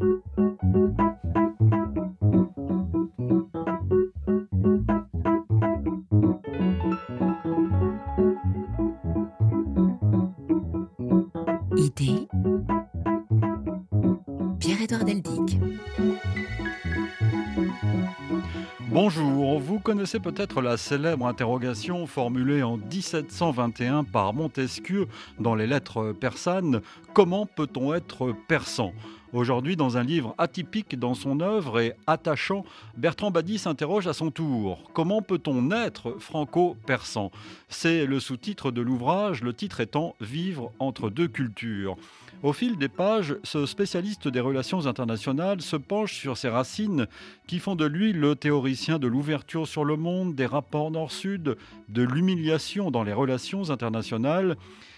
Idée. Pierre-Édouard Deldic. Bonjour, vous connaissez peut-être la célèbre interrogation formulée en 1721 par Montesquieu dans les lettres persanes. Comment peut-on être persan? Aujourd'hui, dans un livre atypique dans son œuvre et attachant, Bertrand Badi s'interroge à son tour Comment peut-on être franco-persan? C'est le sous-titre de l'ouvrage, le titre étant Vivre entre deux cultures. Au fil des pages, ce spécialiste des relations internationales se penche sur ses racines qui font de lui le théoricien de l'ouverture sur le monde, des rapports nord-sud, de l'humiliation dans les relations internationales.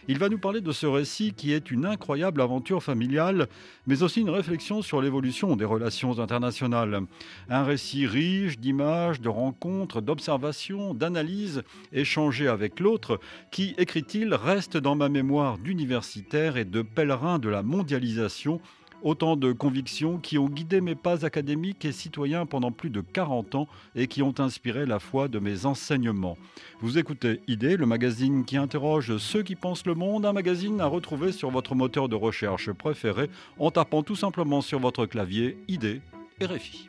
Il va nous parler de ce récit qui est une incroyable aventure familiale, mais aussi une réflexion sur l'évolution des relations internationales. Un récit riche d'images, de rencontres, d'observations, d'analyses échangées avec l'autre, qui, écrit-il, reste dans ma mémoire d'universitaire et de pèlerin de la mondialisation Autant de convictions qui ont guidé mes pas académiques et citoyens pendant plus de 40 ans et qui ont inspiré la foi de mes enseignements. Vous écoutez Idée, le magazine qui interroge ceux qui pensent le monde, un magazine à retrouver sur votre moteur de recherche préféré en tapant tout simplement sur votre clavier Idée RFI.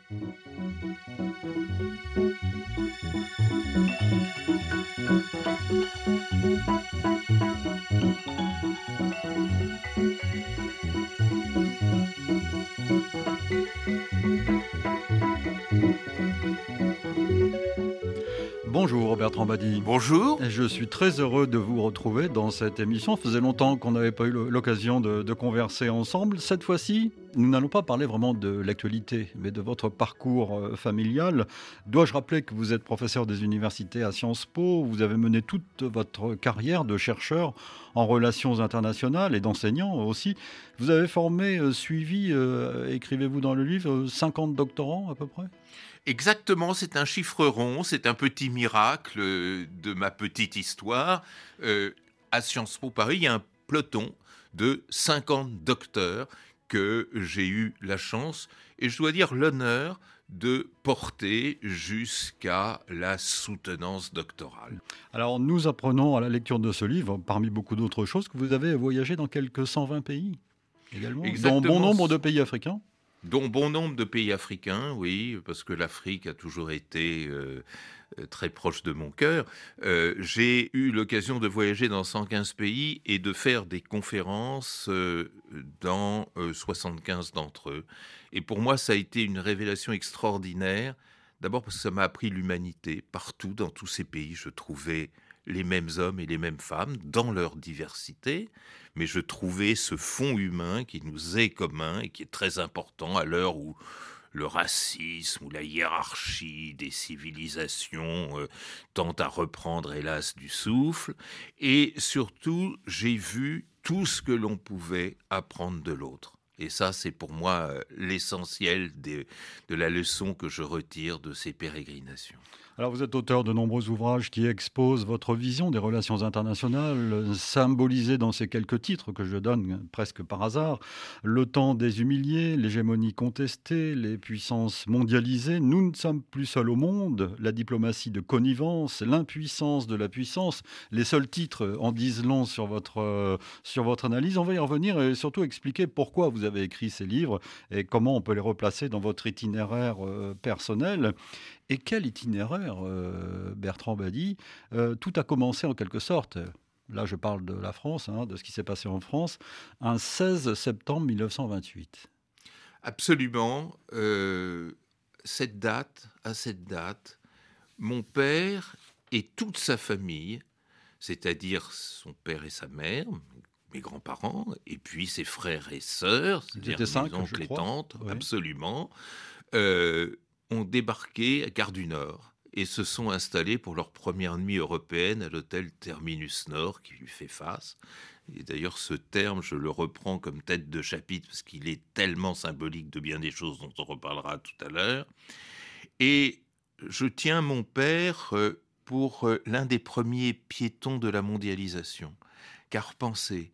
Bonjour Bertrand Badi. Bonjour. Je suis très heureux de vous retrouver dans cette émission. Ça faisait longtemps qu'on n'avait pas eu l'occasion de, de, converser ensemble. Cette fois-ci, nous n'allons pas parler vraiment de l'actualité, mais de votre parcours euh, familial. Dois-je rappeler que vous êtes professeur des universités à Sciences Po? Vous avez mené toute votre carrière de chercheur en relations internationales et d'enseignant aussi. Vous avez formé, euh, suivi, euh, écrivez-vous dans le livre, 50 doctorants à peu près? Exactement, c'est un chiffre rond, c'est un petit miracle de ma petite histoire. Euh, à Sciences Po Paris, il y a un peloton de 50 docteurs que j'ai eu la chance, et je dois dire l'honneur, de porter jusqu'à la soutenance doctorale. Alors nous apprenons à la lecture de ce livre, parmi beaucoup d'autres choses, que vous avez voyagé dans quelques 120 pays également, Exactement. dans bon nombre de pays africains dont bon nombre de pays africains, oui, parce que l'Afrique a toujours été euh, très proche de mon cœur. Euh, j'ai eu l'occasion de voyager dans 115 pays et de faire des conférences euh, dans 75 d'entre eux. Et pour moi, ça a été une révélation extraordinaire. D'abord parce que ça m'a appris l'humanité. Partout, dans tous ces pays, je trouvais les mêmes hommes et les mêmes femmes dans leur diversité, mais je trouvais ce fond humain qui nous est commun et qui est très important à l'heure où le racisme ou la hiérarchie des civilisations euh, tend à reprendre hélas du souffle, et surtout j'ai vu tout ce que l'on pouvait apprendre de l'autre. Et ça, c'est pour moi euh, l'essentiel de, la leçon que je retire de ces pérégrinations. Alors vous êtes auteur de nombreux ouvrages qui exposent votre vision des relations internationales, symbolisée dans ces quelques titres que je donne presque par hasard. Le temps des humiliés, l'hégémonie contestée, les puissances mondialisées, nous ne sommes plus seuls au monde, la diplomatie de connivence, l'impuissance de la puissance. Les seuls titres en disent long sur votre, sur votre analyse. On va y revenir et surtout expliquer pourquoi vous avez écrit ces livres et comment on peut les replacer dans votre itinéraire personnel. Et quel itinéraire, euh, Bertrand Badi euh, Tout a commencé en quelque sorte, là je parle de la France, hein, de ce qui s'est passé en France, un 16 septembre 1928. Absolument. Euh, cette date, à cette date, mon père et toute sa famille, c'est-à-dire son père et sa mère, mes grands-parents, et puis ses frères et sœurs, c'est-à-dire mes oncles et tantes, oui. absolument, euh, ont débarqué à Gare du Nord et se sont installés pour leur première nuit européenne à l'hôtel Terminus Nord qui lui fait face. Et d'ailleurs, ce terme, je le reprends comme tête de chapitre parce qu'il est tellement symbolique de bien des choses dont on reparlera tout à l'heure. Et je tiens mon père euh, pour euh, l'un des premiers piétons de la mondialisation. Car pensez,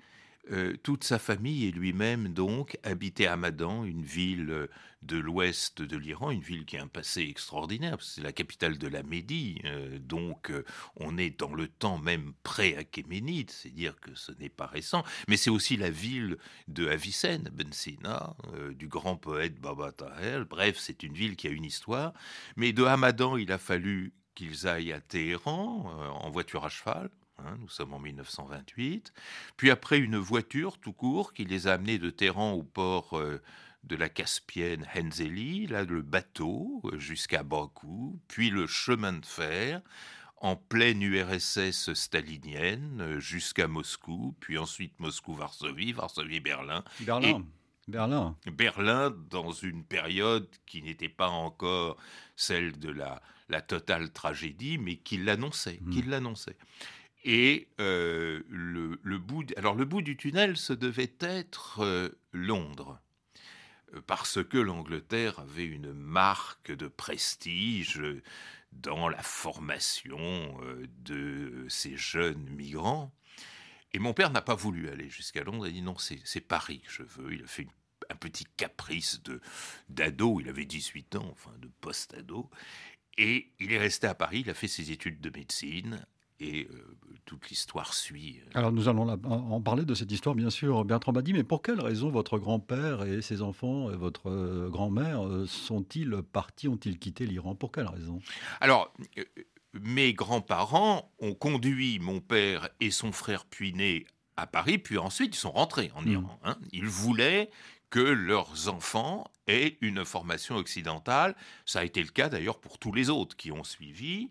euh, toute sa famille et lui-même donc habitaient Hamadan, une ville euh, de l'ouest de l'Iran, une ville qui a un passé extraordinaire, c'est la capitale de la Médie, euh, donc on est dans le temps même pré-achéménide, c'est dire que ce n'est pas récent, mais c'est aussi la ville de Avicenne, Ben Sina, du grand poète Baba Tahel, bref, c'est une ville qui a une histoire, mais de Hamadan, il a fallu qu'ils aillent à Téhéran en voiture à cheval, Hein, nous sommes en 1928. Puis après, une voiture tout court qui les a amenés de Téhéran au port euh, de la Caspienne Henzeli, là le bateau euh, jusqu'à Bakou, puis le chemin de fer en pleine URSS stalinienne euh, jusqu'à Moscou, puis ensuite Moscou-Varsovie, Varsovie-Berlin. Berlin. Berlin. Berlin, dans une période qui n'était pas encore celle de la, la totale tragédie, mais qui l'annonçait, qui hmm. l'annonçait. Et euh, le, bout, alors le bout du tunnel, ce devait être euh, Londres, euh, parce que l'Angleterre avait une marque de prestige dans la formation de ces jeunes migrants. Et mon père n'a pas voulu aller jusqu'à Londres. Il a dit non, c'est Paris que je veux. Il a fait un petit caprice de d'ado. Il avait 18 ans, enfin de post-ado. Et il est resté à Paris. Il a fait ses études de médecine et euh, toute l'histoire suit. Euh. Alors nous allons en parler de cette histoire, bien sûr, Bertrand Badi, mais pour quelle raison votre grand-père et ses enfants et votre euh, grand-mère sont-ils partis, ont-ils quitté l'Iran? Pour quelle raison? Alors, mes grands-parents ont conduit mon père et son frère puiné à Paris, puis ensuite ils sont rentrés en hmm. Iran. Hein. Ils voulaient que leurs enfants aient une formation occidentale. Ça a été le cas d'ailleurs pour tous les autres qui ont suivi.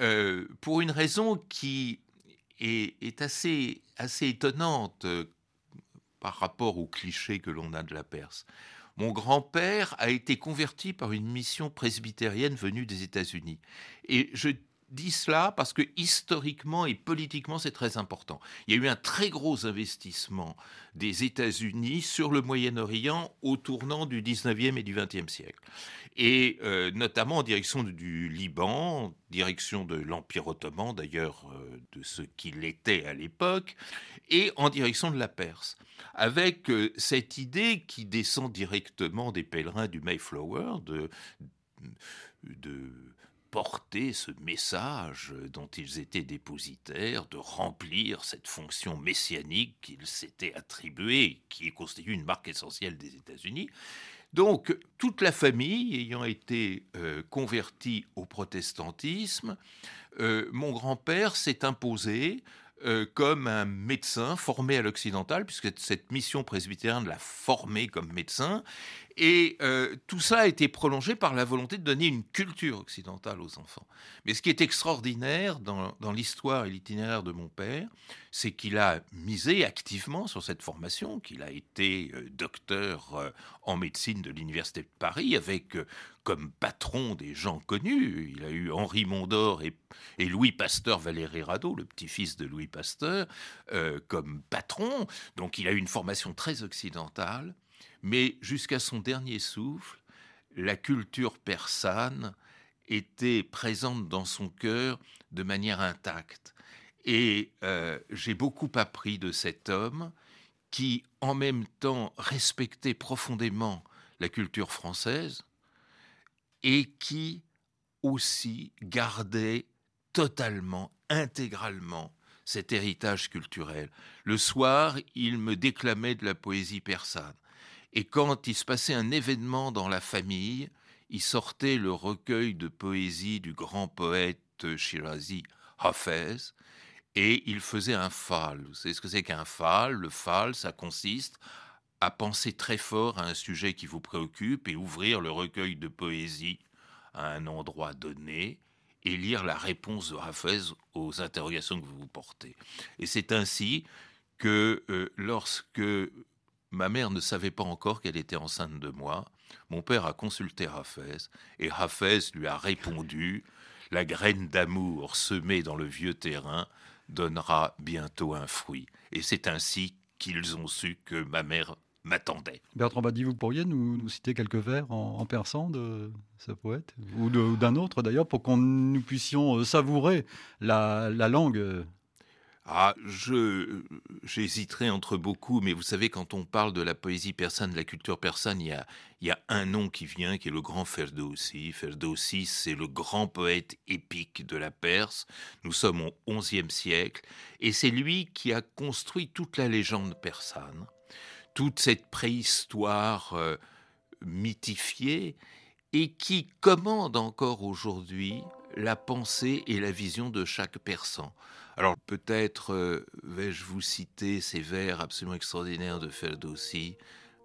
Euh, pour une raison qui est, assez, assez étonnante euh, par rapport aux clichés que l'on a de la Perse. Mon grand-père a été converti par une mission presbytérienne venue des États-Unis. Et je dis cela parce que historiquement et politiquement, c'est très important. Il y a eu un très gros investissement des États-Unis sur le Moyen-Orient au tournant du 19e et du 20e siècle. Et euh, notamment en direction du Liban, direction de l'Empire ottoman, d'ailleurs euh, de ce qu'il était à l'époque, et en direction de la Perse. Avec euh, cette idée qui descend directement des pèlerins du Mayflower de, de porter ce message dont ils étaient dépositaires, de remplir cette fonction messianique qu'ils s'étaient attribuée, qui constitue une marque essentielle des États-Unis. Donc, toute la famille ayant été euh, convertie au protestantisme, euh, mon grand-père s'est imposé euh, comme un médecin formé à l'occidental, puisque cette mission presbytérienne l'a formé comme médecin, et euh, tout ça a été prolongé par la volonté de donner une culture occidentale aux enfants. Mais ce qui est extraordinaire dans, l'histoire et l'itinéraire de mon père, c'est qu'il a misé activement sur cette formation, qu'il a été euh, docteur euh, en médecine de l'Université de Paris, avec comme patron des gens connus. Il a eu Henri Mondor et, et Louis Pasteur Valéry Rado, le petit-fils de Louis Pasteur, comme patron. Donc il a eu une formation très occidentale mais jusqu'à son dernier souffle, la culture persane était présente dans son cœur de manière intacte. Et euh, j'ai beaucoup appris de cet homme qui, en même temps, respectait profondément la culture française et qui aussi gardait totalement, intégralement cet héritage culturel. Le soir, il me déclamait de la poésie persane. Et quand il se passait un événement dans la famille, il sortait le recueil de poésie du grand poète Shirazi Hafez et il faisait un fal. Vous savez ce que c'est qu'un fal Le fal, ça consiste à penser très fort à un sujet qui vous préoccupe et ouvrir le recueil de poésie à un endroit donné et lire la réponse de Hafez aux interrogations que vous vous portez. Et c'est ainsi que euh, lorsque Ma mère ne savait pas encore qu'elle était enceinte de moi. Mon père a consulté Hafez et Hafez lui a répondu La graine d'amour semée dans le vieux terrain donnera bientôt un fruit. Et c'est ainsi qu'ils ont su que ma mère m'attendait. Bertrand Badi, vous pourriez nous, citer quelques vers en, persan de ce poète Ou d'un autre d'ailleurs, pour qu'on nous puissions savourer la, la langue ah, je j'hésiterai entre beaucoup, mais vous savez, quand on parle de la poésie persane, de la culture persane, il y a, y a un nom qui vient, qui est le grand Ferdowsi. Ferdowsi, c'est le grand poète épique de la Perse. Nous sommes au XIe siècle, et c'est lui qui a construit toute la légende persane, toute cette préhistoire euh, mythifiée, et qui commande encore aujourd'hui la pensée et la vision de chaque persan. Alors peut-être euh, vais-je vous citer ces vers absolument extraordinaires de Ferdowsi.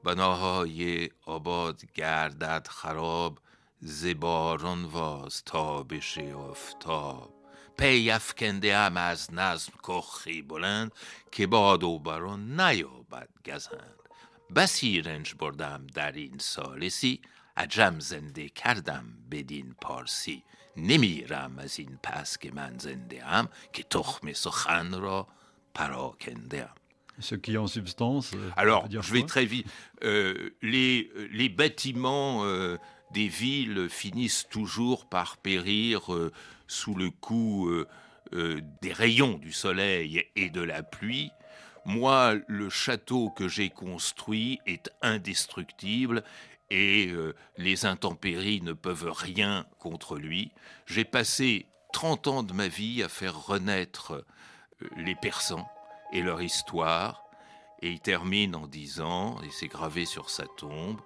بناهای آباد گردد خراب زباران واز تا بشه آفتاب پی افکنده ام از نظم کخی بلند که باد و باران نیابد گزند بسی رنج بردم در این سالسی عجم زنده کردم بدین پارسی نمیرم از این پس که من زنده ام که تخم سخن را پراکنده ام Ce qui en substance. euh, Alors, veut dire je vais quoi très vite. Euh, les, les bâtiments euh, des villes finissent toujours par périr euh, sous le coup euh, euh, des rayons du soleil et de la pluie. Moi, le château que j'ai construit est indestructible et euh, les intempéries ne peuvent rien contre lui. J'ai passé 30 ans de ma vie à faire renaître euh, les Persans et leur histoire. Et il termine en disant, et c'est gravé sur sa tombe,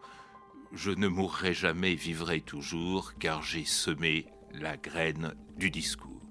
Je ne mourrai jamais, vivrai toujours, car j'ai semé la graine du discours.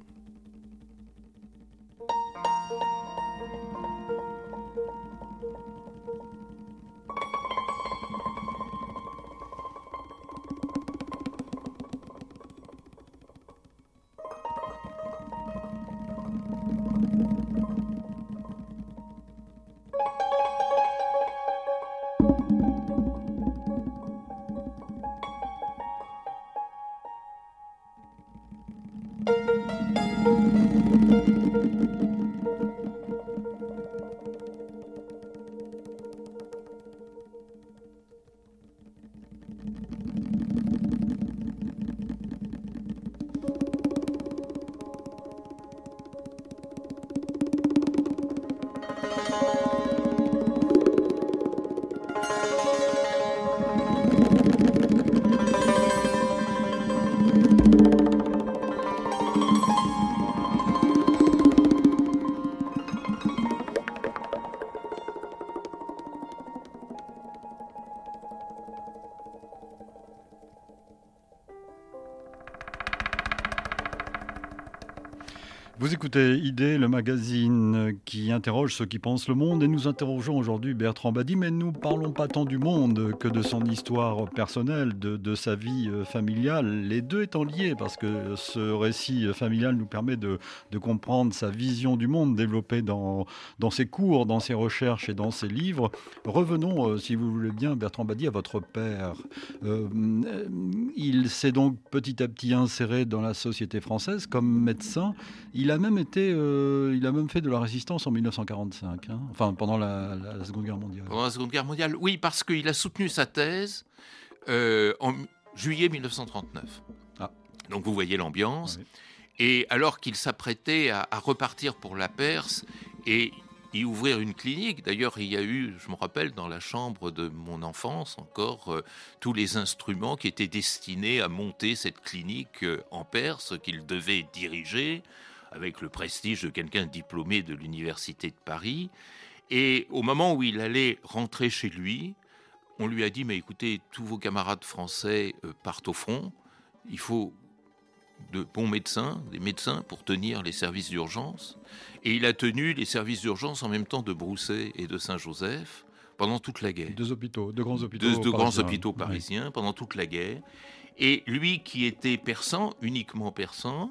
Écoutez Idée, le magazine qui interroge ceux qui pensent le monde, et nous interrogeons aujourd'hui Bertrand Badi, mais nous parlons pas tant du monde que de son histoire personnelle, de, sa vie euh, familiale, les deux étant liés, parce que ce récit familial nous permet de, comprendre sa vision du monde développée dans, ses cours, dans ses recherches et dans ses livres. Revenons, euh, si vous voulez bien, Bertrand Badi, à votre père. Euh, il s'est donc petit à petit inséré dans la société française comme médecin. Il a même euh, il a même fait de la résistance en 1945, hein, enfin pendant la, la, Seconde Guerre mondiale. Pendant la Seconde Guerre mondiale, oui, parce qu'il a soutenu sa thèse euh, en juillet 1939. Ah. Donc vous voyez l'ambiance. Oui. Et alors qu'il s'apprêtait à, à, repartir pour la Perse et y ouvrir une clinique, d'ailleurs il y a eu, je me rappelle, dans la chambre de mon enfance encore, euh, tous les instruments qui étaient destinés à monter cette clinique euh, en Perse qu'il devait diriger avec le prestige de quelqu'un diplômé de l'université de Paris. Et au moment où il allait rentrer chez lui, on lui a dit, mais écoutez, tous vos camarades français euh, partent au front, il faut de bons médecins, des médecins pour tenir les services d'urgence. Et il a tenu les services d'urgence en même temps de Brousset et de Saint-Joseph pendant toute la guerre. Deux hôpitaux, deux grands hôpitaux. Deux, deux grands hôpitaux parisiens oui. pendant toute la guerre. Et lui qui était persan, uniquement persan,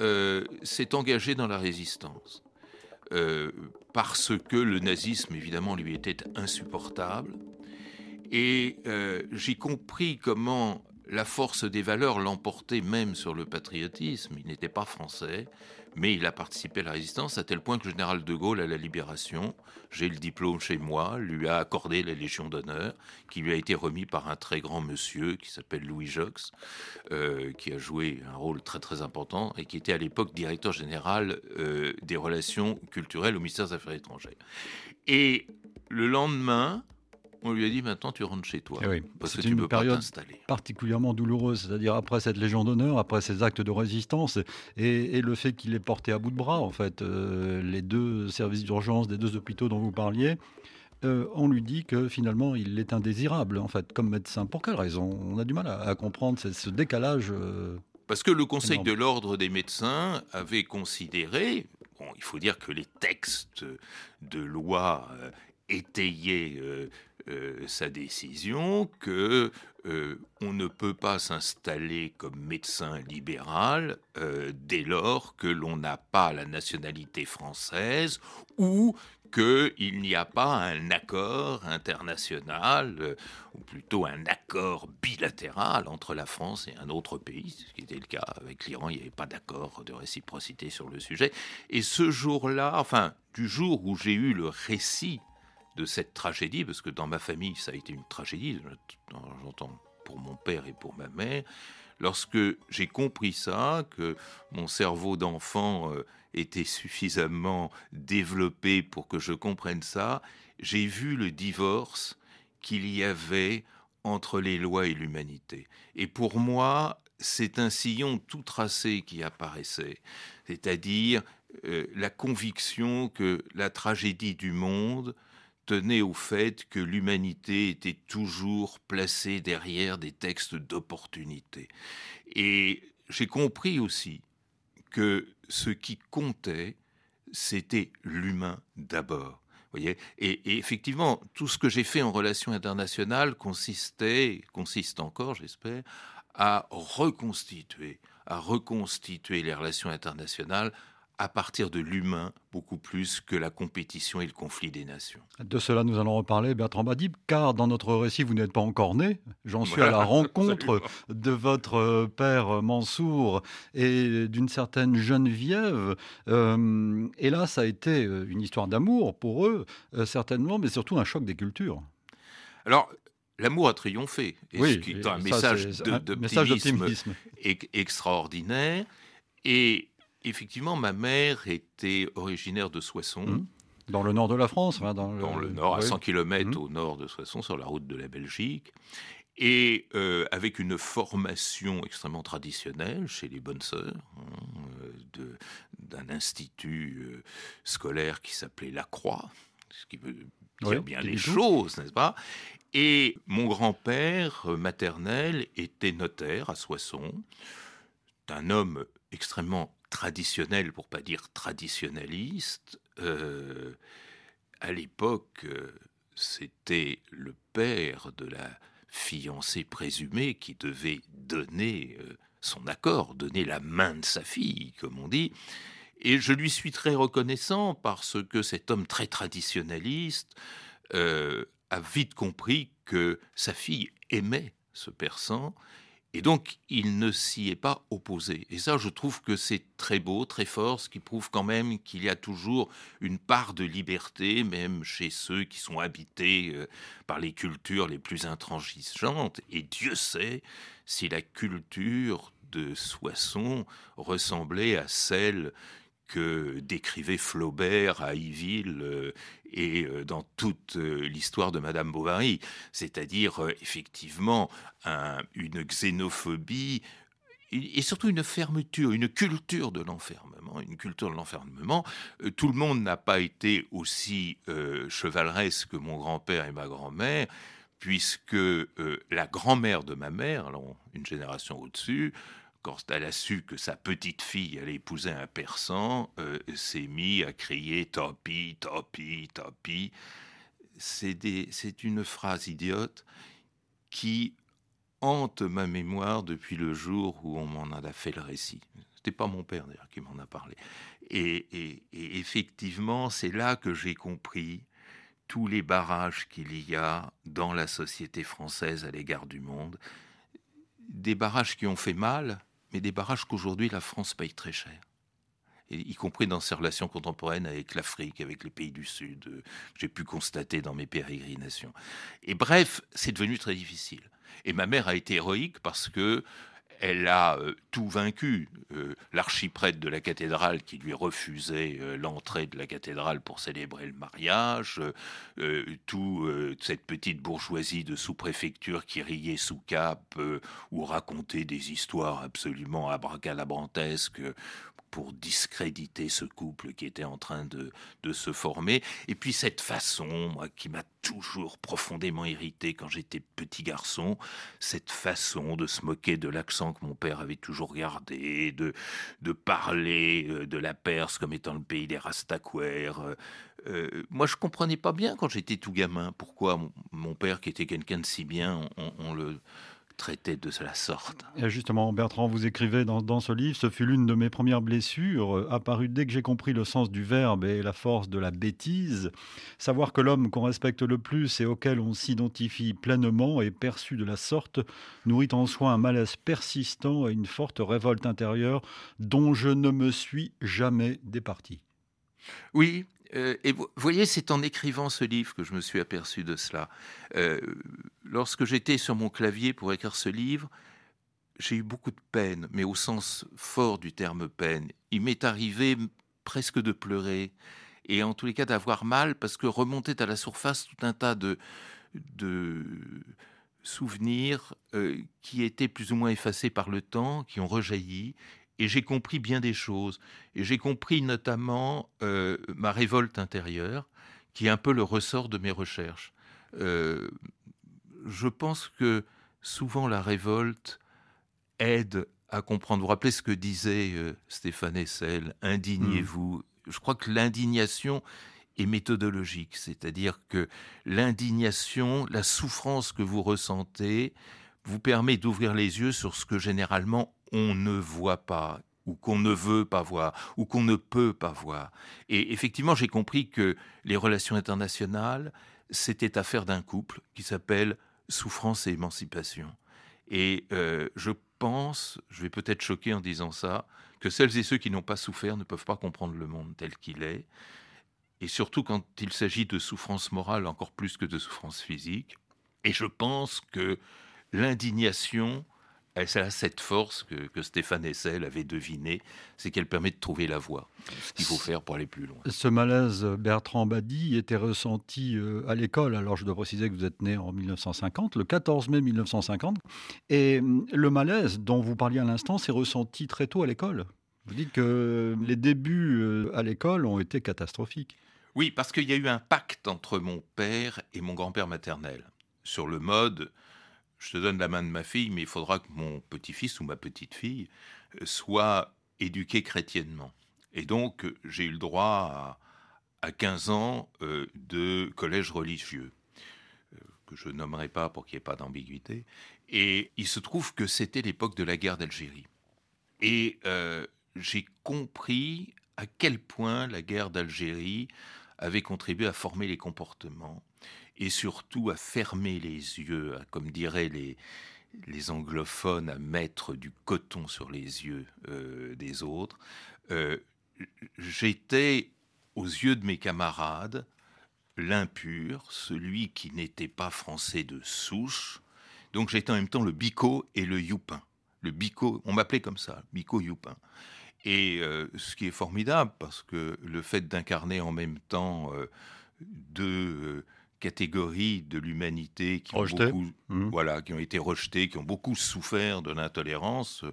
euh, s'est engagé dans la résistance. Euh, parce que le nazisme, évidemment, lui était insupportable. Et euh, j'ai compris comment la force des valeurs l'emportait même sur le patriotisme. Il n'était pas français, mais il a participé à la résistance à tel point que le général de Gaulle, à la Libération, j'ai le diplôme chez moi, lui a accordé la Légion d'honneur, qui lui a été remis par un très grand monsieur qui s'appelle Louis Jox, euh, qui a joué un rôle très très important et qui était à l'époque directeur général euh, des relations culturelles au ministère des Affaires étrangères. Et le lendemain, on lui a dit maintenant tu rentres chez toi. Eh parce que tu une peux période particulièrement douloureuse, c'est-à-dire après cette Légion d'honneur, après ces actes de résistance et, le fait qu'il est porté à bout de bras, en fait, euh, les deux services d'urgence des deux hôpitaux dont vous parliez. Euh, on lui dit que finalement il est indésirable en fait comme médecin. Pour quelle raison? On a du mal à, comprendre ce, décalage. Euh, parce que le Conseil de l'ordre des médecins avait considéré, bon, il faut dire que les textes de loi étayaient euh, sa décision que euh, on ne peut pas s'installer comme médecin libéral euh, dès lors que l'on n'a pas la nationalité française ou qu'il n'y a pas un accord international, ou plutôt un accord bilatéral entre la France et un autre pays, ce qui était le cas avec l'Iran, il n'y avait pas d'accord de réciprocité sur le sujet. Et ce jour-là, enfin, du jour où j'ai eu le récit de cette tragédie, parce que dans ma famille, ça a été une tragédie, j'entends pour mon père et pour ma mère, lorsque j'ai compris ça, que mon cerveau d'enfant euh, était suffisamment développé pour que je comprenne ça, j'ai vu le divorce qu'il y avait entre les lois et l'humanité. Et pour moi, c'est un sillon tout tracé qui apparaissait, c'est-à-dire euh, la conviction que la tragédie du monde tenait au fait que l'humanité était toujours placée derrière des textes d'opportunité. Et j'ai compris aussi que ce qui comptait, c'était l'humain d'abord. Voyez et, effectivement, tout ce que j'ai fait en relations internationales consistait, consiste encore, j'espère, à reconstituer, à reconstituer les relations internationales à partir de l'humain beaucoup plus que la compétition et le conflit des nations. De cela, nous allons reparler, Bertrand Badib, car dans notre récit, vous n'êtes pas encore né. J'en suis à la rencontre de votre père Mansour et d'une certaine Geneviève. Euh, et là, ça a été une histoire d'amour pour eux, euh, certainement, mais surtout un choc des cultures. Alors, L'amour a triomphé, et ce qui est un message d'optimisme extraordinaire. Et effectivement, ma mère était originaire de Soissons. Mmh. Dans le nord de la France Dans, le, nord, à 100 km mmh. au nord de Soissons, sur la route de la Belgique. Et euh, avec une formation extrêmement traditionnelle chez les bonnes sœurs, hein, d'un institut euh, scolaire qui s'appelait La Croix, ce qui veut dire bien les choses, n'est-ce pas? Et mon grand-père euh, maternel était notaire à Soissons, un homme extrêmement traditionnel, pour pas dire traditionnaliste. Euh, à l'époque, euh, c'était le père de la fiancée présumée qui devait donner euh, son accord, donner la main de sa fille, comme on dit. Et je lui suis très reconnaissant parce que cet homme très traditionnaliste a vite compris que sa fille aimait ce persan et donc, il ne s'y est pas opposé. Et ça, je trouve que c'est très beau, très fort, ce qui prouve quand même qu'il y a toujours une part de liberté, même chez ceux qui sont habités euh, par les cultures les plus intransigeantes. Et Dieu sait si la culture de Soissons ressemblait à celle que décrivait Flaubert à Yville euh, et euh, dans toute euh, l'histoire de Madame Bovary, c'est-à-dire effectivement une xénophobie et surtout une fermeture, une culture de l'enfermement, une culture de l'enfermement. tout le monde n'a pas été aussi chevaleresque que mon grand-père et ma grand-mère, puisque la grand-mère de ma mère, une génération au-dessus, quand elle a su que sa petite fille allait épouser un persan, euh, s'est mis à crier Topi, Topi, Topi. C'est une phrase idiote qui hante ma mémoire depuis le jour où on m'en a fait le récit. C'était pas mon père d'ailleurs qui m'en a parlé. et effectivement, c'est là que j'ai compris tous les barrages qu'il y a dans la société française à l'égard du monde des barrages qui ont fait mal, mais des barrages qu'aujourd'hui la France paye très cher. y compris dans ses relations contemporaines avec l'Afrique, avec les pays du Sud, euh, j'ai pu constater dans mes pérégrinations. Et bref, c'est devenu très difficile. Et ma mère a été héroïque parce que elle a euh, tout vaincu. Euh, l'archiprêtre de la cathédrale qui lui refusait euh, l'entrée de la cathédrale pour célébrer le mariage, toute cette petite bourgeoisie de sous-préfecture qui riait sous cap ou racontait des histoires absolument abracadabrantesques pour discréditer ce couple qui était en train de, de se former. Et puis cette façon, moi, qui m'a toujours profondément irrité quand j'étais petit garçon, cette façon de se moquer de l'accent que mon père avait toujours gardé, de, de parler euh, de la Perse comme étant le pays des Rastaquaires. Euh, euh, moi, je comprenais pas bien quand j'étais tout gamin pourquoi mon, père, qui était quelqu'un de si bien, on le traité de la sorte. Et justement, Bertrand, vous écrivez dans, ce livre, ce fut l'une de mes premières blessures, euh, apparue dès que j'ai compris le sens du verbe et la force de la bêtise. Savoir que l'homme qu'on respecte le plus et auquel on s'identifie pleinement est perçu de la sorte, nourrit en soi un malaise persistant et une forte révolte intérieure dont je ne me suis jamais départi. Oui, euh, et vous voyez, c'est en écrivant ce livre que je me suis aperçu de cela. Euh, lorsque j'étais sur mon clavier pour écrire ce livre, j'ai eu beaucoup de peine, mais au sens fort du terme peine. Il m'est arrivé presque de pleurer, et en tous les cas d'avoir mal, parce que remontait à la surface tout un tas de, de souvenirs euh, qui étaient plus ou moins effacés par le temps, qui ont rejailli, et j'ai compris bien des choses. Et j'ai compris notamment euh, ma révolte intérieure, qui est un peu le ressort de mes recherches. Euh, je pense que souvent la révolte aide à comprendre. Vous rappelez ce que disait euh, Stéphane Hessel Indignez-vous. Je crois que l'indignation est méthodologique, c'est-à-dire que l'indignation, la souffrance que vous ressentez, vous permet d'ouvrir les yeux sur ce que généralement on ne voit pas ou qu'on ne veut pas voir, ou qu'on ne peut pas voir. Et effectivement, j'ai compris que les relations internationales, c'était affaire d'un couple qui s'appelle souffrance et émancipation. Et euh, je pense, je vais peut-être choquer en disant ça, que celles et ceux qui n'ont pas souffert ne peuvent pas comprendre le monde tel qu'il est. Et surtout quand il s'agit de souffrance morale encore plus que de souffrance physique. Et je pense que l'indignation elle a cette force que, Stéphane Hessel avait deviné, c'est qu'elle permet de trouver la voie, ce qu'il faut faire pour aller plus loin. Ce malaise, Bertrand Badi, était ressenti euh, à l'école. Alors je dois préciser que vous êtes né en 1950, le 14 mai 1950. Et hum, le malaise dont vous parliez à l'instant s'est ressenti très tôt à l'école. Vous dites que les débuts euh, à l'école ont été catastrophiques. Oui, parce qu'il y a eu un pacte entre mon père et mon grand-père maternel sur le mode je te donne la main de ma fille, mais il faudra que mon petit-fils ou ma petite-fille euh, soit éduqué chrétiennement. Et donc, euh, j'ai eu le droit à, 15 ans euh, de collège religieux, que je nommerai pas pour qu'il n'y ait pas d'ambiguïté. Et il se trouve que c'était l'époque de la guerre d'Algérie. Et j'ai compris à quel point la guerre d'Algérie avait contribué à former les comportements et surtout à fermer les yeux, comme diraient les, les anglophones, à mettre du coton sur les yeux euh, des autres. Euh, j'étais, aux yeux de mes camarades, l'impur, celui qui n'était pas français de souche. Donc j'étais en même temps le bico et le youpin. Le bico, on m'appelait comme ça, bico youpin. Et euh, ce qui est formidable, parce que le fait d'incarner en même temps deux catégories de l'humanité qui, ont mmh. voilà, qui ont été rejetées, qui ont beaucoup souffert de l'intolérance.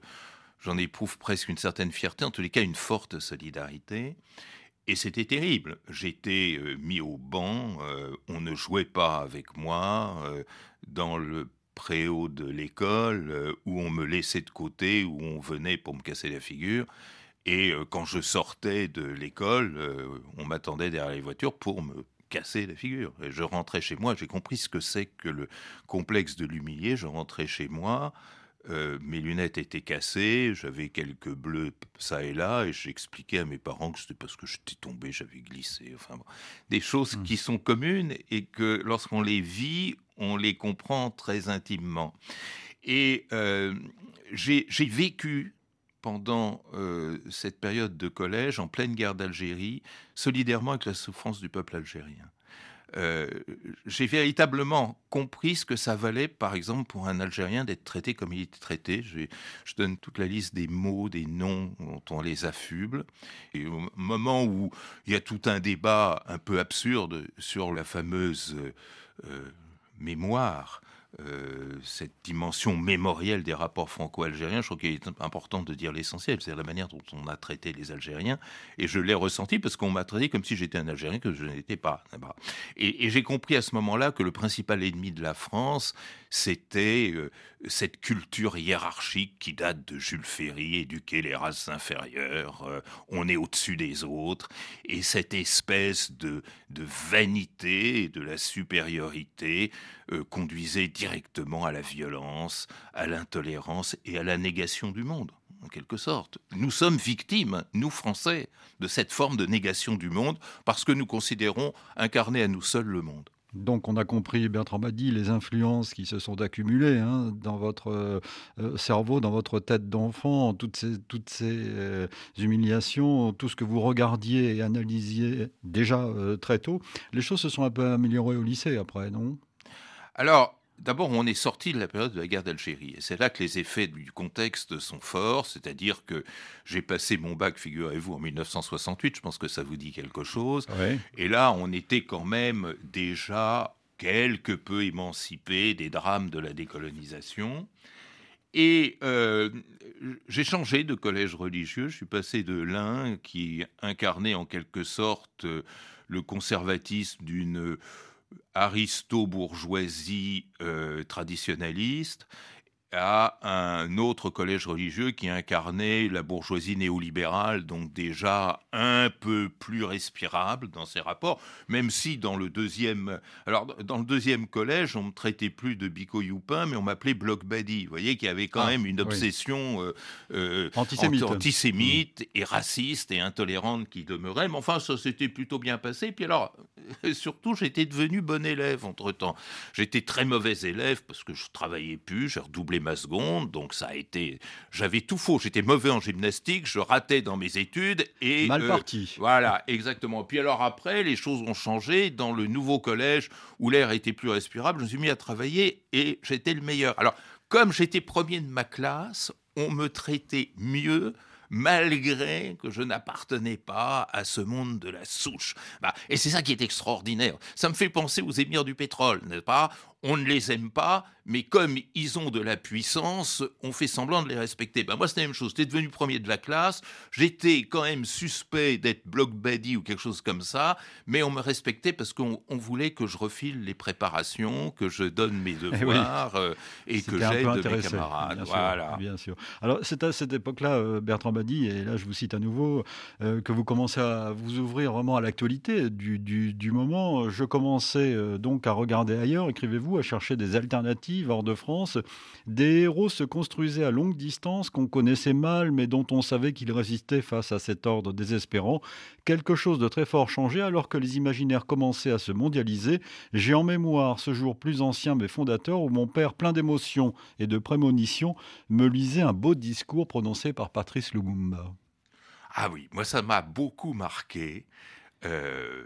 J'en éprouve presque une certaine fierté, en tous les cas une forte solidarité. Et c'était terrible. J'étais euh, mis au banc, euh, on ne jouait pas avec moi euh, dans le préau de l'école, où on me laissait de côté, où on venait pour me casser la figure. Et quand je sortais de l'école, on m'attendait derrière les voitures pour me casser la figure. Et je rentrais chez moi, j'ai compris ce que c'est que le complexe de l'humilier. Je rentrais chez moi, euh, mes lunettes étaient cassées, j'avais quelques bleus ça et là, et j'expliquais à mes parents que c'était parce que j'étais tombé, j'avais glissé. Enfin, des choses mmh. qui sont communes et que lorsqu'on les vit, on les comprend très intimement. Et j'ai vécu pendant cette période de collège, en pleine guerre d'Algérie, solidairement avec la souffrance du peuple algérien. Euh, j'ai véritablement compris ce que ça valait, par exemple, pour un Algérien d'être traité comme il était traité. Je, donne toute la liste des mots, des noms dont on les affuble. Et au moment où il y a tout un débat un peu absurde sur la fameuse euh, mémoire euh, cette dimension mémorielle des rapports franco-algériens, je crois qu'il est important de dire l'essentiel, c'est la manière dont on a traité les Algériens, et je l'ai ressenti parce qu'on m'a traité comme si j'étais un Algérien que je n'étais pas. Et j'ai compris à ce moment-là que le principal ennemi de la France, c'était euh, cette culture hiérarchique qui date de Jules Ferry, éduquer les races inférieures, euh, on est au-dessus des autres, et cette espèce de, vanité de la supériorité euh, conduisait directement à la violence, à l'intolérance et à la négation du monde en quelque sorte. Nous sommes victimes, nous Français, de cette forme de négation du monde parce que nous considérons incarner à nous seuls le monde. Donc on a compris, Bertrand dit les influences qui se sont accumulées hein, dans votre euh, euh, cerveau, dans votre tête d'enfant, toutes ces, toutes ces euh, humiliations, tout ce que vous regardiez et analysiez déjà très tôt. Les choses se sont un peu améliorées au lycée après, non? Alors, D'abord, on est sorti de la période de la guerre d'Algérie. Et c'est là que les effets du contexte sont forts. C'est-à-dire que j'ai passé mon bac, figurez-vous, en 1968. Je pense que ça vous dit quelque chose. Et là, on était quand même déjà quelque peu émancipé des drames de la décolonisation. Et euh, j'ai changé de collège religieux. Je suis passé de l'un qui incarnait en quelque sorte le conservatisme d'une aristo-bourgeoisie euh, traditionnaliste à un autre collège religieux qui incarnait la bourgeoisie néolibérale, donc déjà un peu plus respirable dans ses rapports, même si dans le deuxième, alors dans le deuxième collège, on me traitait plus de Bico Youpin, mais on m'appelait Bloc Badi. Vous voyez qu'il y avait quand ah, même une obsession euh, euh, antisémite, antisémite et raciste et intolérante qui demeurait. Mais enfin, ça s'était plutôt bien passé. Puis alors, surtout, j'étais devenu bon élève entre temps. J'étais très mauvais élève parce que je travaillais plus, j'ai redoublé ma seconde, donc ça a été. J'avais tout faux. J'étais mauvais en gymnastique, je ratais dans mes études et. Mal euh, parti. Voilà, exactement. Puis alors après, les choses ont changé. Dans le nouveau collège où l'air était plus respirable, je me suis mis à travailler et j'étais le meilleur. Alors, comme j'étais premier de ma classe, on me traitait mieux malgré que je n'appartenais pas à ce monde de la souche. Bah, et c'est ça qui est extraordinaire. Ça me fait penser aux émirs du pétrole, n'est-ce pas? On ne les aime pas, mais comme ils ont de la puissance, on fait semblant de les respecter. Ben moi, c'était la même chose. J'étais devenu premier de la classe. J'étais quand même suspect d'être bloc buddy ou quelque chose comme ça, mais on me respectait parce qu'on voulait que je refile les préparations, que je donne mes eh devoirs euh, et que j'aide mes camarades. Bien voilà. Bien sûr. Alors, c'est à cette époque-là, euh, Bertrand Badi, et là, je vous cite à nouveau, euh, que vous commencez à vous ouvrir vraiment à l'actualité du, du, du, moment. Je commençais donc à regarder ailleurs, écrivez-vous, à chercher des alternatives hors de France, des héros se construisaient à longue distance qu'on connaissait mal mais dont on savait qu'ils résistaient face à cet ordre désespérant. Quelque chose de très fort changeait alors que les imaginaires commençaient à se mondialiser. J'ai en mémoire ce jour plus ancien mais fondateur où mon père, plein d'émotions et de prémonitions, me lisait un beau discours prononcé par Patrice Lumumba. Ah oui, moi ça m'a beaucoup marqué. Euh,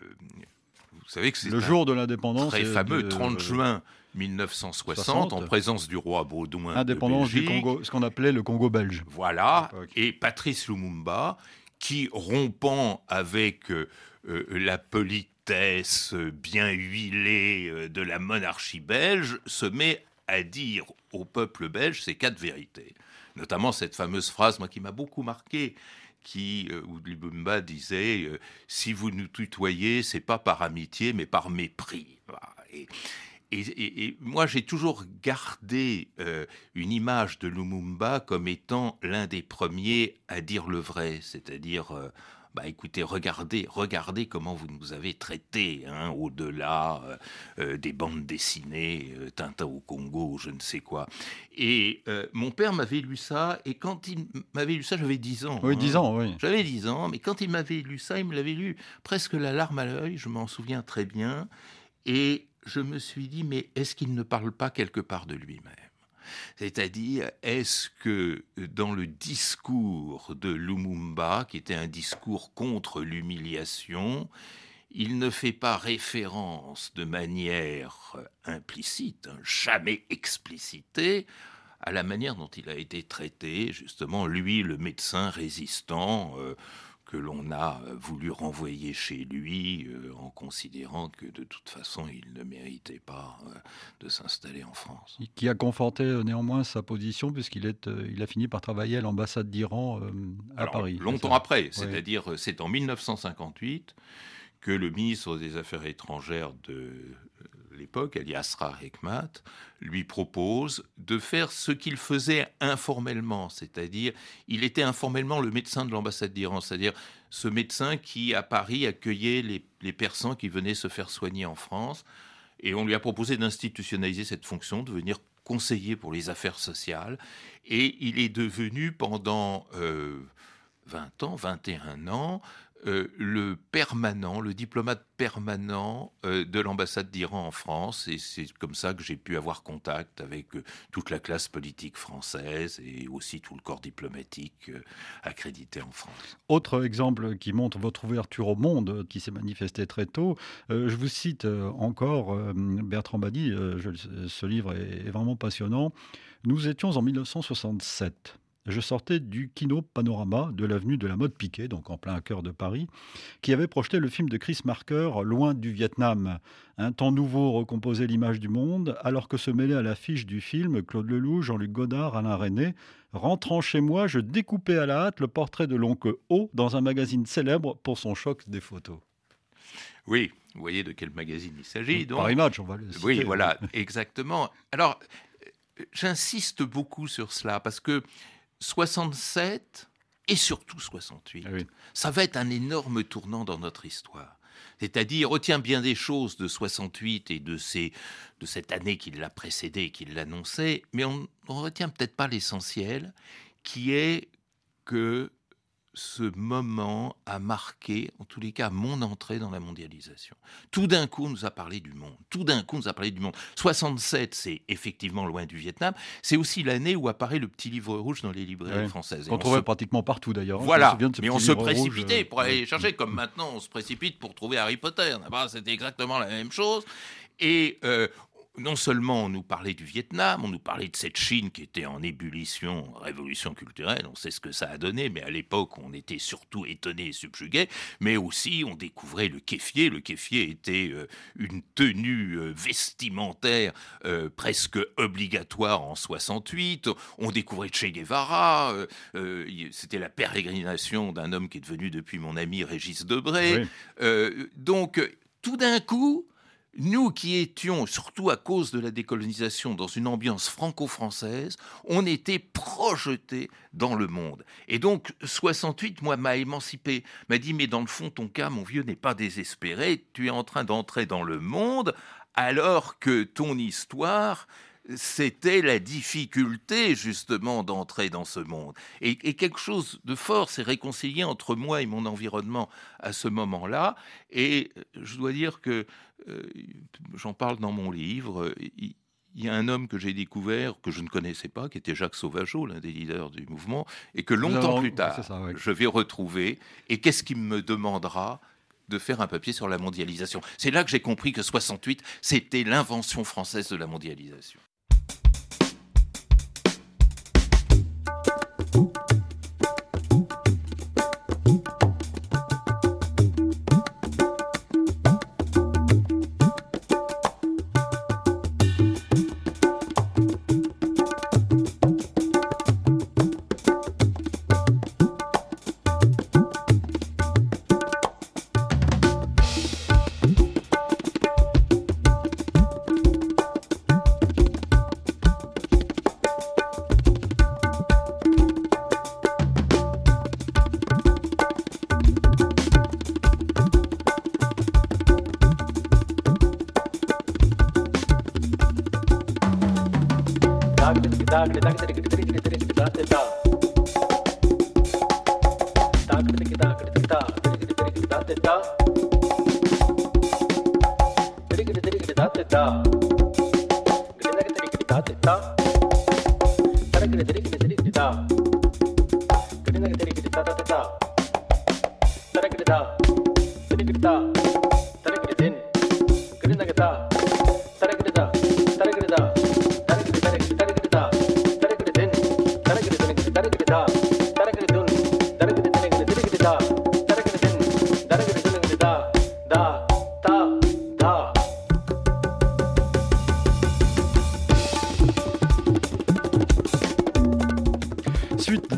vous savez que c'est le jour de l'indépendance très fameux, 30 juin 1960, en présence du roi Baudouin. Indépendance du Congo, ce qu'on appelait le Congo belge. Voilà, et Patrice Lumumba, qui rompant avec euh, euh, la politesse bien huilée euh, de la monarchie belge, se met à dire au peuple belge ces quatre vérités. Notamment cette fameuse phrase, moi, qui m'a beaucoup marqué, qui, où Lumumba disait Si vous nous tutoyez, c'est pas par amitié, mais par mépris. Et, moi, j'ai toujours gardé euh, une image de Lumumba comme étant l'un des premiers à dire le vrai, c'est-à-dire, euh, bah, écoutez, regardez, regardez comment vous nous avez traités, hein, au-delà euh, des bandes dessinées, Tintin au Congo, je ne sais quoi. Et mon père m'avait lu ça, et quand il m'avait lu ça, j'avais 10 ans. Oui, 10 hein. ans, oui. J'avais 10 ans, mais quand il m'avait lu ça, il me l'avait lu presque la larme à l'œil, je m'en souviens très bien. Et je me suis dit, mais est-ce qu'il ne parle pas quelque part de lui-même? C'est-à-dire, est-ce que dans le discours de Lumumba, qui était un discours contre l'humiliation, il ne fait pas référence de manière implicite, hein, jamais explicitée, à la manière dont il a été traité, justement, lui, le médecin résistant, euh, que l'on a voulu renvoyer chez lui euh, en considérant que de toute façon il ne méritait pas euh, de s'installer en France. Qui a conforté néanmoins sa position puisqu'il est, il a fini par travailler à l'ambassade d'Iran à Paris. Longtemps après, c'est-à-dire c'est en 1958 que le ministre des Affaires étrangères de l'époque, Ali Asrar Hekmat, lui propose de faire ce qu'il faisait informellement, c'est-à-dire il était informellement le médecin de l'ambassade d'Iran, c'est-à-dire ce médecin qui à Paris accueillait les, personnes qui venaient se faire soigner en France, et on lui a proposé d'institutionnaliser cette fonction, de venir conseiller pour les affaires sociales, et il est devenu pendant 20 euh, ans, 21 ans, euh, le permanent, le diplomate permanent euh, de l'ambassade d'Iran en France. Et c'est comme ça que j'ai pu avoir contact avec euh, toute la classe politique française et aussi tout le corps diplomatique accrédité en France. Autre exemple qui montre votre ouverture au monde, qui s'est manifestée très tôt, je vous cite encore Bertrand Badi, ce livre est vraiment passionnant. Nous étions en 1967 je sortais du Kino Panorama de l'avenue de la Mode Piquet, donc en plein cœur de Paris, qui avait projeté le film de Chris Marker, Loin du Vietnam. Un temps nouveau recomposait l'image du monde, alors que se mêlait à l'affiche du film Claude Lelouch, Jean-Luc Godard, Alain René. Rentrant chez moi, je découpais à la hâte le portrait de l'oncle O dans un magazine célèbre pour son choc des photos. Oui, vous voyez de quel magazine il s'agit. Paris Match, on va le citer. Oui, voilà, exactement. Alors, j'insiste beaucoup sur cela parce que 67 et surtout 68. Ah Ça va être un énorme tournant dans notre histoire. C'est-à-dire, retient bien des choses de 68 et de, ces, de cette année qui l'a précédé, qui l'annonçait, mais on ne retient peut-être pas l'essentiel, qui est que ce moment a marqué, en tous les cas, mon entrée dans la mondialisation. Tout d'un coup, on nous a parlé du monde. Tout d'un coup, on nous a parlé du monde. 67, c'est effectivement loin du Vietnam. C'est aussi l'année où apparaît le petit livre rouge dans les librairies françaises. On trouvait pratiquement partout d'ailleurs. Hein. Voilà, mais on se précipitait pour aller chercher, comme maintenant on se précipite pour trouver Harry Potter. C'était exactement la même chose. Et euh, non seulement on nous parlait du Vietnam, on nous parlait de cette Chine qui était en ébullition, révolution culturelle, on sait ce que ça a donné, mais à l'époque on était surtout étonné et subjugué, mais aussi on découvrait le kéfier. Le kéfier était euh, une tenue euh, vestimentaire euh, presque obligatoire en 68. On découvrait Che Guevara, c'était la pérégrination d'un homme qui est devenu depuis mon ami Régis Debray. donc tout d'un coup, nous qui étions, surtout à cause de la décolonisation, dans une ambiance franco-française, on était projetés dans le monde. Et donc, 68, moi, m'a émancipé, m'a dit, mais dans le fond, ton cas, mon vieux, n'est pas désespéré, tu es en train d'entrer dans le monde, alors que ton histoire c'était la difficulté justement d'entrer dans ce monde. Et, quelque chose de fort s'est réconcilié entre moi et mon environnement à ce moment-là. Et euh, je dois dire que euh, j'en parle dans mon livre. Il, y a un homme que j'ai découvert, que je ne connaissais pas, qui était Jacques Sauvageau, l'un des leaders du mouvement, et que longtemps plus tard, je vais retrouver. Et qu'est-ce qu'il me demandera de faire un papier sur la mondialisation? C'est là que j'ai compris que 68, c'était l'invention française de la mondialisation.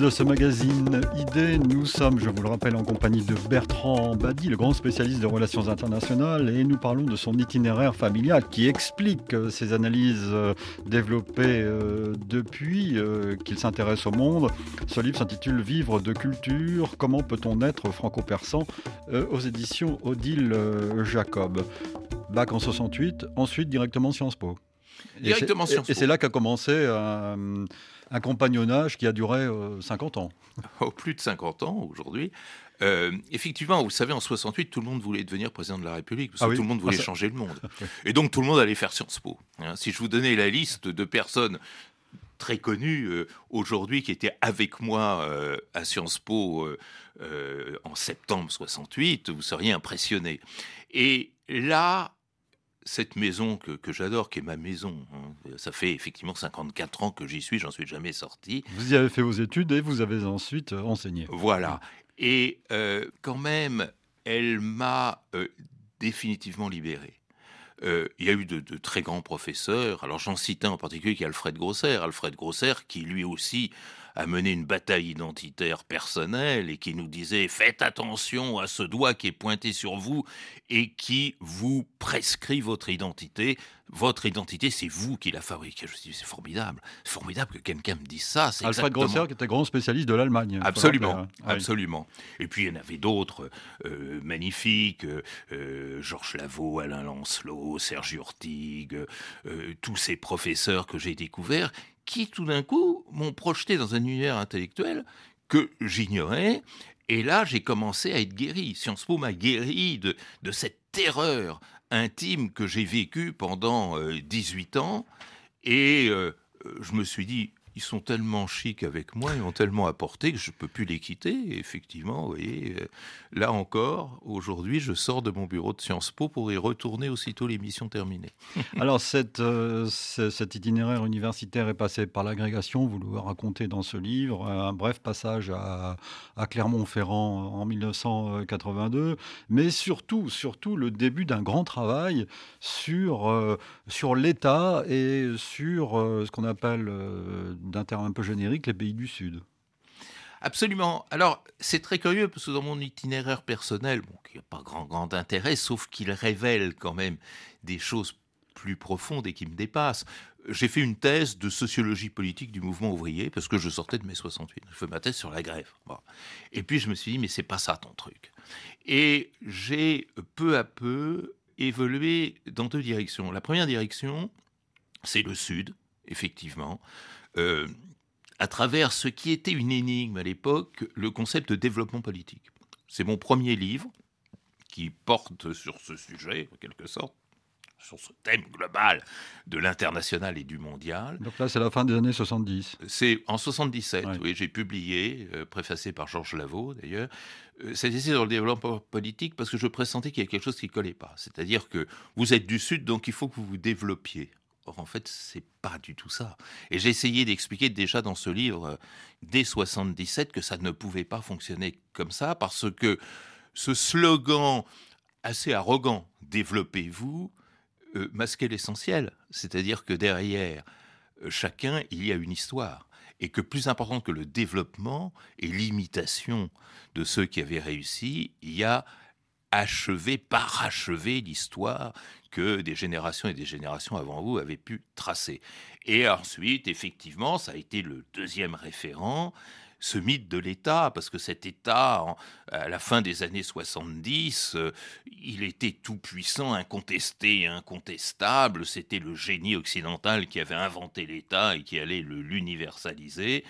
De ce magazine Idée. Nous sommes, je vous le rappelle, en compagnie de Bertrand Badi, le grand spécialiste des relations internationales, et nous parlons de son itinéraire familial qui explique euh, ses analyses euh, développées euh, depuis qu'il s'intéresse au monde. Ce livre s'intitule Vivre de culture, comment peut-on être franco-persan? aux éditions Odile Jacob. Bac en 68, ensuite directement Sciences Po. Directement Sciences Po. Et c'est là qu'a commencé un compagnonnage qui a duré 50 euh, ans. Oh, plus de 50 ans aujourd'hui. Euh, effectivement, vous savez, en 68, tout le monde voulait devenir président de la République, parce ah tout le monde voulait ah, changer le monde. Et donc, tout le monde allait faire Sciences Po. Hein. si je vous donnais la liste de personnes très connues euh, aujourd'hui qui étaient avec moi à Sciences Po en septembre 68, vous seriez impressionné. Et là, cette maison que, j'adore, qui est ma maison, hein, ça fait effectivement 54 ans que j'y suis, j'en suis jamais sorti. Vous y avez fait vos études et vous avez ensuite euh, enseigné. Voilà. Et euh, quand même, elle m'a euh, définitivement libéré. il y a eu de, de très grands professeurs. Alors j'en cite un en particulier qui est Alfred Grosser. Alfred Grosser qui lui aussi a mené une bataille identitaire personnelle et qui nous disait faites attention à ce doigt qui est pointé sur vous et qui vous prescrit votre identité. Votre identité, c'est vous qui la fabriquez. Je me suis c'est formidable. C'est formidable que quelqu'un me dise ça. Alfred Grosser, qui était grand spécialiste de l'Allemagne. Absolument, hein. absolument. Et puis, il y en avait d'autres euh, magnifiques. Euh, Georges Lavaux, Alain Lancelot, Serge Urtig, euh, tous ces professeurs que j'ai découverts qui tout d'un coup m'ont projeté dans un univers intellectuel que j'ignorais. Et là, j'ai commencé à être guéri. Sciences Po m'a guéri de, cette terreur intime que j'ai vécue pendant 18 euh, ans. Et euh, je me suis dit, ils sont tellement chics avec moi, ils ont tellement apporté que je ne peux plus les quitter. effectivement, vous voyez, euh, là encore, aujourd'hui, je sors de mon bureau de Sciences Po pour y retourner aussitôt l'émission terminée. Alors, euh, cet itinéraire universitaire est passé par l'agrégation, vous le racontez dans ce livre, un bref passage à, Clermont-Ferrand en 1982, mais surtout, surtout le début d'un grand travail sur, euh, sur l'État et sur ce qu'on appelle d'un terme un peu générique, les pays du Sud. Absolument. Alors, c'est très curieux parce que dans mon itinéraire personnel, bon, qui n'a pas grand, grand intérêt, sauf qu'il révèle quand même des choses plus profondes et qui me dépassent. J'ai fait une thèse de sociologie politique du mouvement ouvrier parce que je sortais de mai 68. Je fais ma thèse sur la grève. Et puis je me suis dit, mais c'est pas ça ton truc. Et j'ai peu à peu évolué dans deux directions. La première direction, c'est le Sud, effectivement. Euh, à travers ce qui était une énigme à l'époque, le concept de développement politique. C'est mon premier livre qui porte sur ce sujet, en quelque sorte, sur ce thème global de l'international et du mondial. Donc là, c'est la fin des années 70. C'est en 77, oui, j'ai publié, euh, préfacé par Georges Lavaux d'ailleurs, euh, cette essai sur le développement politique parce que je pressentais qu'il y avait quelque chose qui ne collait pas. C'est-à-dire que vous êtes du Sud, donc il faut que vous vous développiez. Or, en fait, c'est pas du tout ça. Et j'ai essayé d'expliquer déjà dans ce livre, euh, dès 77, que ça ne pouvait pas fonctionner comme ça, parce que ce slogan assez arrogant, développez-vous, euh, masquait l'essentiel. C'est-à-dire que derrière euh, chacun, il y a une histoire. Et que plus important que le développement et l'imitation de ceux qui avaient réussi, il y a achever, parachever l'histoire que des générations et des générations avant vous avaient pu tracer. Et ensuite, effectivement, ça a été le deuxième référent, ce mythe de l'État, parce que cet État, à la fin des années 70, euh, il était tout puissant, incontesté, incontestable, c'était le génie occidental qui avait inventé l'État et qui allait l'universaliser.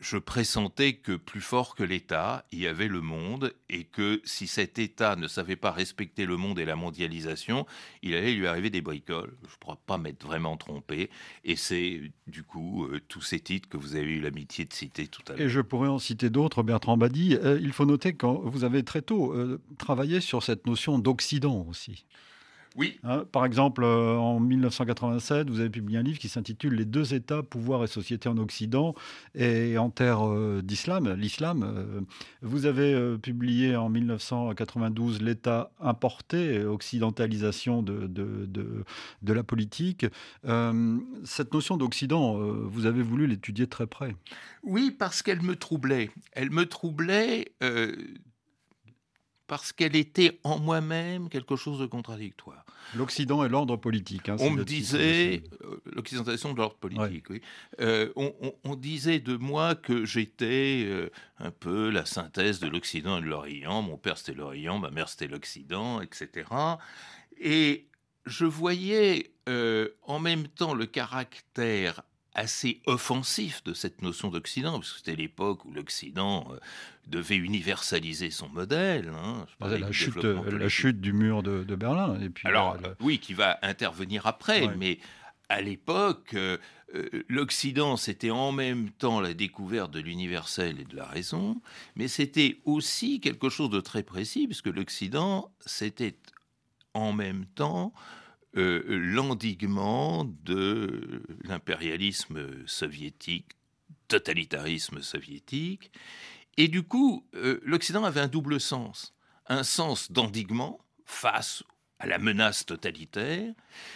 Je pressentais que plus fort que l'État, il y avait le monde, et que si cet État ne savait pas respecter le monde et la mondialisation, il allait lui arriver des bricoles. Je ne pourrais pas m'être vraiment trompé. Et c'est du coup euh, tous ces titres que vous avez eu l'amitié de citer tout à l'heure. Et je pourrais en citer d'autres, Bertrand Badi. Euh, il faut noter que vous avez très tôt euh, travaillé sur cette notion d'Occident aussi. Oui. Hein, par exemple, euh, en 1987, vous avez publié un livre qui s'intitule Les deux États, pouvoir et société en Occident et en terre euh, d'islam, l'islam. Euh, vous avez publié en 1992 L'État importé, occidentalisation de, de, de, la politique. cette notion d'Occident, vous avez voulu l'étudier très près. Oui, parce qu'elle me troublait. Elle me troublait parce qu'elle était en moi-même quelque chose de contradictoire. L'Occident et l'ordre politique. Hein, on me disait, euh, l'occidentalisation de l'ordre politique, oui. Euh, on, disait de moi que j'étais euh, un peu la synthèse de l'Occident et de l'Orient. Mon père c'était l'Orient, ma mère c'était l'Occident, etc. Et je voyais en même temps le caractère assez offensif de cette notion d'Occident, parce que c'était l'époque où l'Occident euh, devait universaliser son modèle. Hein. la, chute, la chute du mur de, Berlin. Et puis Alors, oui, qui va intervenir après, mais à l'époque, euh, euh, l'Occident, c'était en même temps la découverte de l'universel et de la raison, mais c'était aussi quelque chose de très précis, puisque l'Occident, c'était en même temps euh, l'endiguement de l'impérialisme soviétique, totalitarisme soviétique. Et du coup, euh, l'Occident avait un double sens. Un sens d'endiguement face à la menace totalitaire,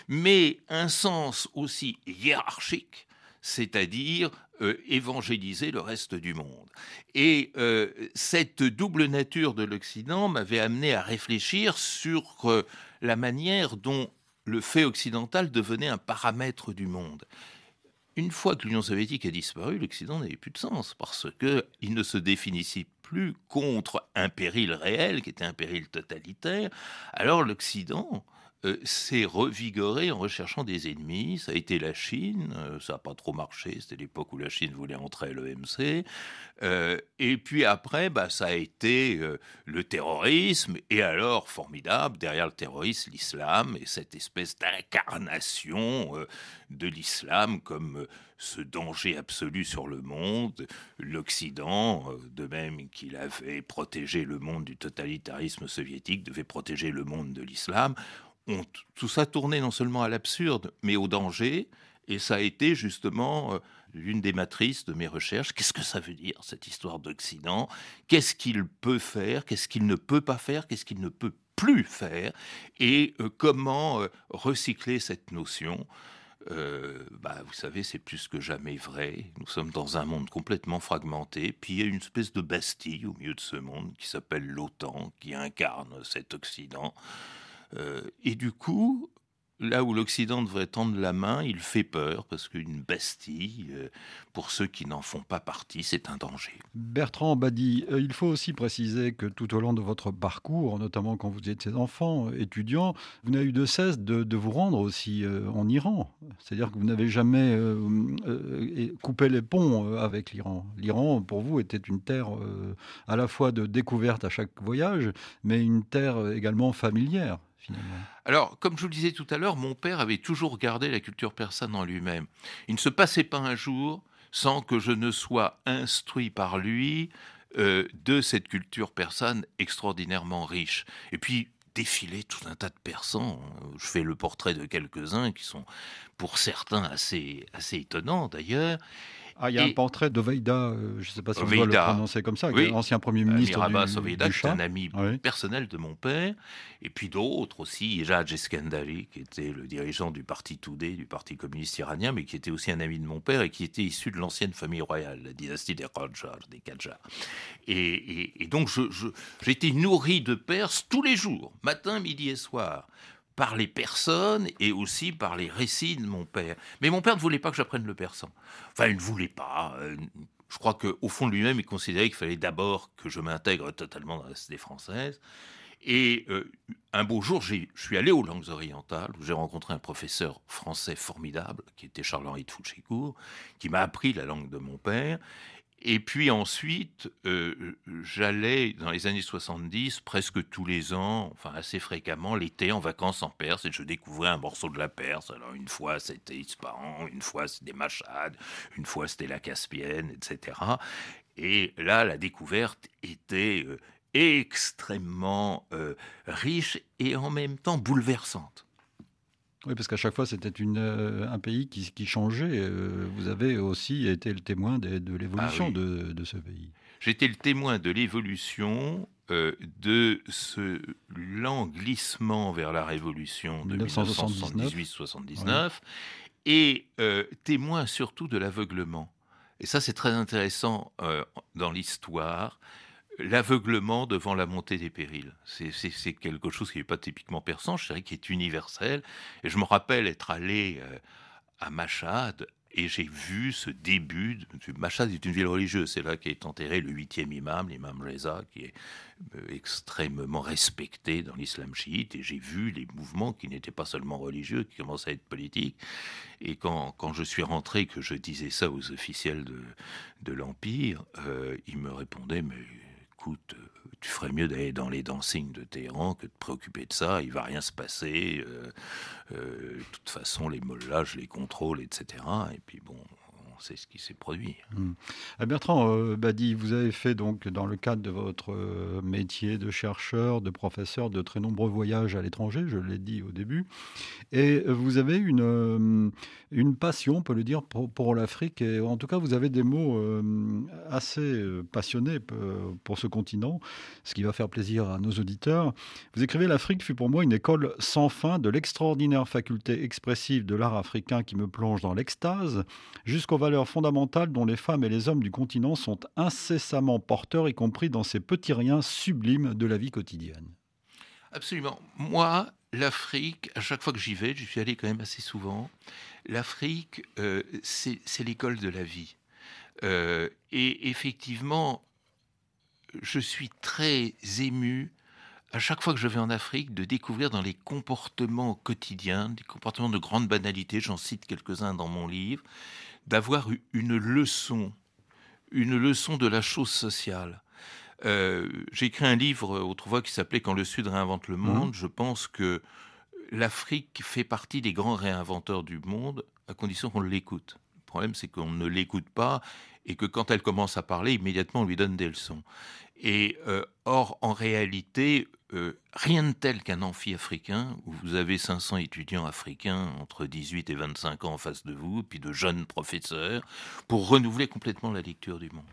mais un sens aussi hiérarchique, c'est-à-dire euh, évangéliser le reste du monde. Et cette double nature de l'Occident m'avait amené à réfléchir sur la manière dont le fait occidental devenait un paramètre du monde. Une fois que l'Union soviétique a disparu, l'Occident n'avait plus de sens parce qu'il ne se définissait plus contre un péril réel qui était un péril totalitaire. Alors l'Occident euh, s'est revigoré en recherchant des ennemis. Ça a été la Chine, euh, ça n'a pas trop marché, c'était l'époque où la Chine voulait entrer à l'OMC. Euh, et puis après, bah, ça a été le terrorisme, et alors, formidable, derrière le terrorisme, l'islam, et cette espèce d'incarnation de l'islam comme ce danger absolu sur le monde. L'Occident, de même qu'il avait protégé le monde du totalitarisme soviétique, devait protéger le monde de l'islam tout ça tournait non seulement à l'absurde, mais au danger. Et ça a été justement euh, l'une des matrices de mes recherches. Qu'est-ce que ça veut dire, cette histoire d'Occident? Qu'est-ce qu'il peut faire? Qu'est-ce qu'il ne peut pas faire? Qu'est-ce qu'il ne peut plus faire? Et euh, comment euh, recycler cette notion? Bah, vous savez, c'est plus que jamais vrai. Nous sommes dans un monde complètement fragmenté. Puis il y a une espèce de Bastille au milieu de ce monde qui s'appelle l'OTAN, qui incarne cet Occident. Euh, et du coup, là où l'Occident devrait tendre la main, il fait peur parce qu'une Bastille, euh, pour ceux qui n'en font pas partie, c'est un danger. Bertrand Badi, euh, il faut aussi préciser que tout au long de votre parcours, notamment quand vous étiez enfant, étudiant, vous n'avez eu de cesse de, vous rendre aussi en Iran. C'est-à-dire que vous n'avez jamais coupé les ponts avec l'Iran. L'Iran, pour vous, était une terre à la fois de découverte à chaque voyage, mais une terre également familière. Alors, comme je vous le disais tout à l'heure, mon père avait toujours gardé la culture persane en lui-même. Il ne se passait pas un jour sans que je ne sois instruit par lui euh, de cette culture persane extraordinairement riche. Et puis, défiler tout un tas de persans. Je fais le portrait de quelques-uns qui sont, pour certains, assez, assez étonnants d'ailleurs. Ah, il y a un portrait de Veida, euh, je ne sais pas si on doit le prononcer comme ça, l'ancien Premier ministre Mirabas du, Oveida, qui un ami personnel de mon père, et puis d'autres aussi, Jadj Eskandari, qui était le dirigeant du parti Toudé, du parti communiste iranien, mais qui était aussi un ami de mon père et qui était issu de l'ancienne famille royale, la dynastie des Qajar, des. Et, et, donc, j'étais nourri de Perse tous les jours, matin, midi et soir par les personnes et aussi par les récits de mon père. Mais mon père ne voulait pas que j'apprenne le persan. Enfin, il ne voulait pas. Euh, je crois qu'au fond de lui-même, il considérait qu'il fallait d'abord que je m'intègre totalement dans la société française. Et euh, un beau jour, je suis allé aux langues orientales, où j'ai rencontré un professeur français formidable, qui était Charles-Henri de Fouchécourt, qui m'a appris la langue de mon père. Et puis ensuite, euh, j'allais dans les années 70, presque tous les ans, enfin assez fréquemment, l'été en vacances en Perse, et je découvrais un morceau de la Perse. Alors une fois c'était Ispahan, une fois c'était Machad, une fois c'était la Caspienne, etc. Et là, la découverte était euh, extrêmement euh, riche et en même temps bouleversante. Oui, parce qu'à chaque fois, c'était euh, un pays qui, changeait. vous avez aussi été le témoin de, l'évolution ah de, ce pays. J'étais le témoin de l'évolution de ce lent glissement vers la révolution de 1978-79 et témoin surtout de l'aveuglement. Et ça, c'est très intéressant euh, dans l'histoire. L'aveuglement devant la montée des périls. C'est quelque chose qui n'est pas typiquement persan, je dirais, qui est universel. Et je me rappelle être allé euh, à Machad et j'ai vu ce début. De, Machad est une ville religieuse. C'est là qu'est enterré le huitième imam, l'imam Reza, qui est euh, extrêmement respecté dans l'islam chiite. Et j'ai vu les mouvements qui n'étaient pas seulement religieux, qui commençaient à être politiques. Et quand, quand je suis rentré, que je disais ça aux officiels de, de l'Empire, euh, ils me répondaient Mais écoute, tu ferais mieux d'aller dans les dancing de Téhéran que de te préoccuper de ça, il va rien se passer. Euh, euh, de toute façon, les mollahs, je les contrôle, etc. Et puis bon, c'est ce qui s'est produit. Hmm. Euh, Bertrand euh, Badi, vous avez fait donc dans le cadre de votre euh, métier de chercheur, de professeur, de très nombreux voyages à l'étranger, je l'ai dit au début, et vous avez une, une passion, on peut le dire, pour, l'Afrique, en tout cas vous avez des mots assez passionnés pour ce continent, ce qui va faire plaisir à nos auditeurs. Vous écrivez L'Afrique fut pour moi une école sans fin de l'extraordinaire faculté expressive de l'art africain qui me plonge dans l'extase, jusqu'au valeurs fondamentales dont les femmes et les hommes du continent sont incessamment porteurs, y compris dans ces petits riens sublimes de la vie quotidienne. Absolument. Moi, l'Afrique, à chaque fois que j'y vais, je suis allé quand même assez souvent, l'Afrique, euh, c'est l'école de la vie. Euh, et effectivement, je suis très ému à chaque fois que je vais en Afrique de découvrir dans les comportements quotidiens, des comportements de grande banalité, j'en cite quelques-uns dans mon livre, d'avoir une leçon, une leçon de la chose sociale. Euh, j'ai écrit un livre autrefois qui s'appelait Quand le Sud réinvente le monde. Mmh. Je pense que l'Afrique fait partie des grands réinventeurs du monde à condition qu'on l'écoute. Le problème, c'est qu'on ne l'écoute pas et que quand elle commence à parler, immédiatement, on lui donne des leçons. Et euh, or, en réalité, euh, rien de tel qu'un amphi africain où vous avez 500 étudiants africains entre 18 et 25 ans en face de vous, puis de jeunes professeurs, pour renouveler complètement la lecture du monde.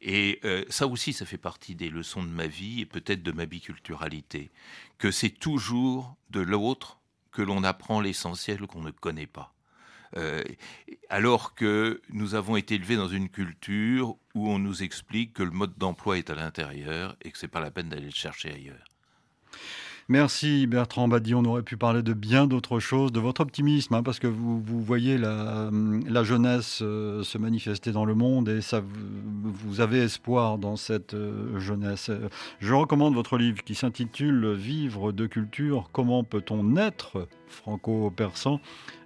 Et euh, ça aussi, ça fait partie des leçons de ma vie et peut-être de ma biculturalité, que c'est toujours de l'autre que l'on apprend l'essentiel qu'on ne connaît pas. Euh, alors que nous avons été élevés dans une culture où on nous explique que le mode d'emploi est à l'intérieur et que c'est pas la peine d'aller le chercher ailleurs. Merci Bertrand Badi. On aurait pu parler de bien d'autres choses, de votre optimisme, hein, parce que vous, voyez la, la jeunesse euh, se manifester dans le monde et ça, vous avez espoir dans cette euh, jeunesse. Je recommande votre livre qui s'intitule Vivre de culture, comment peut-on naître franco-persan,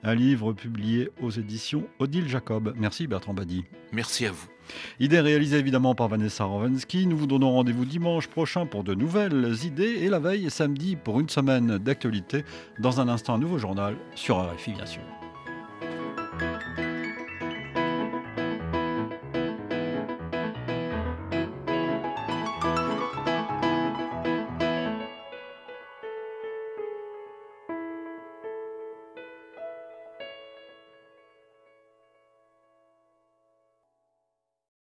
un livre publié aux éditions Odile Jacob. Merci Bertrand Badi. Merci à vous. Idée réalisée évidemment par Vanessa Rovensky. Nous vous donnons rendez-vous dimanche prochain pour de nouvelles idées et la veille samedi pour une semaine d'actualité. Dans un instant, un nouveau journal sur RFI bien sûr.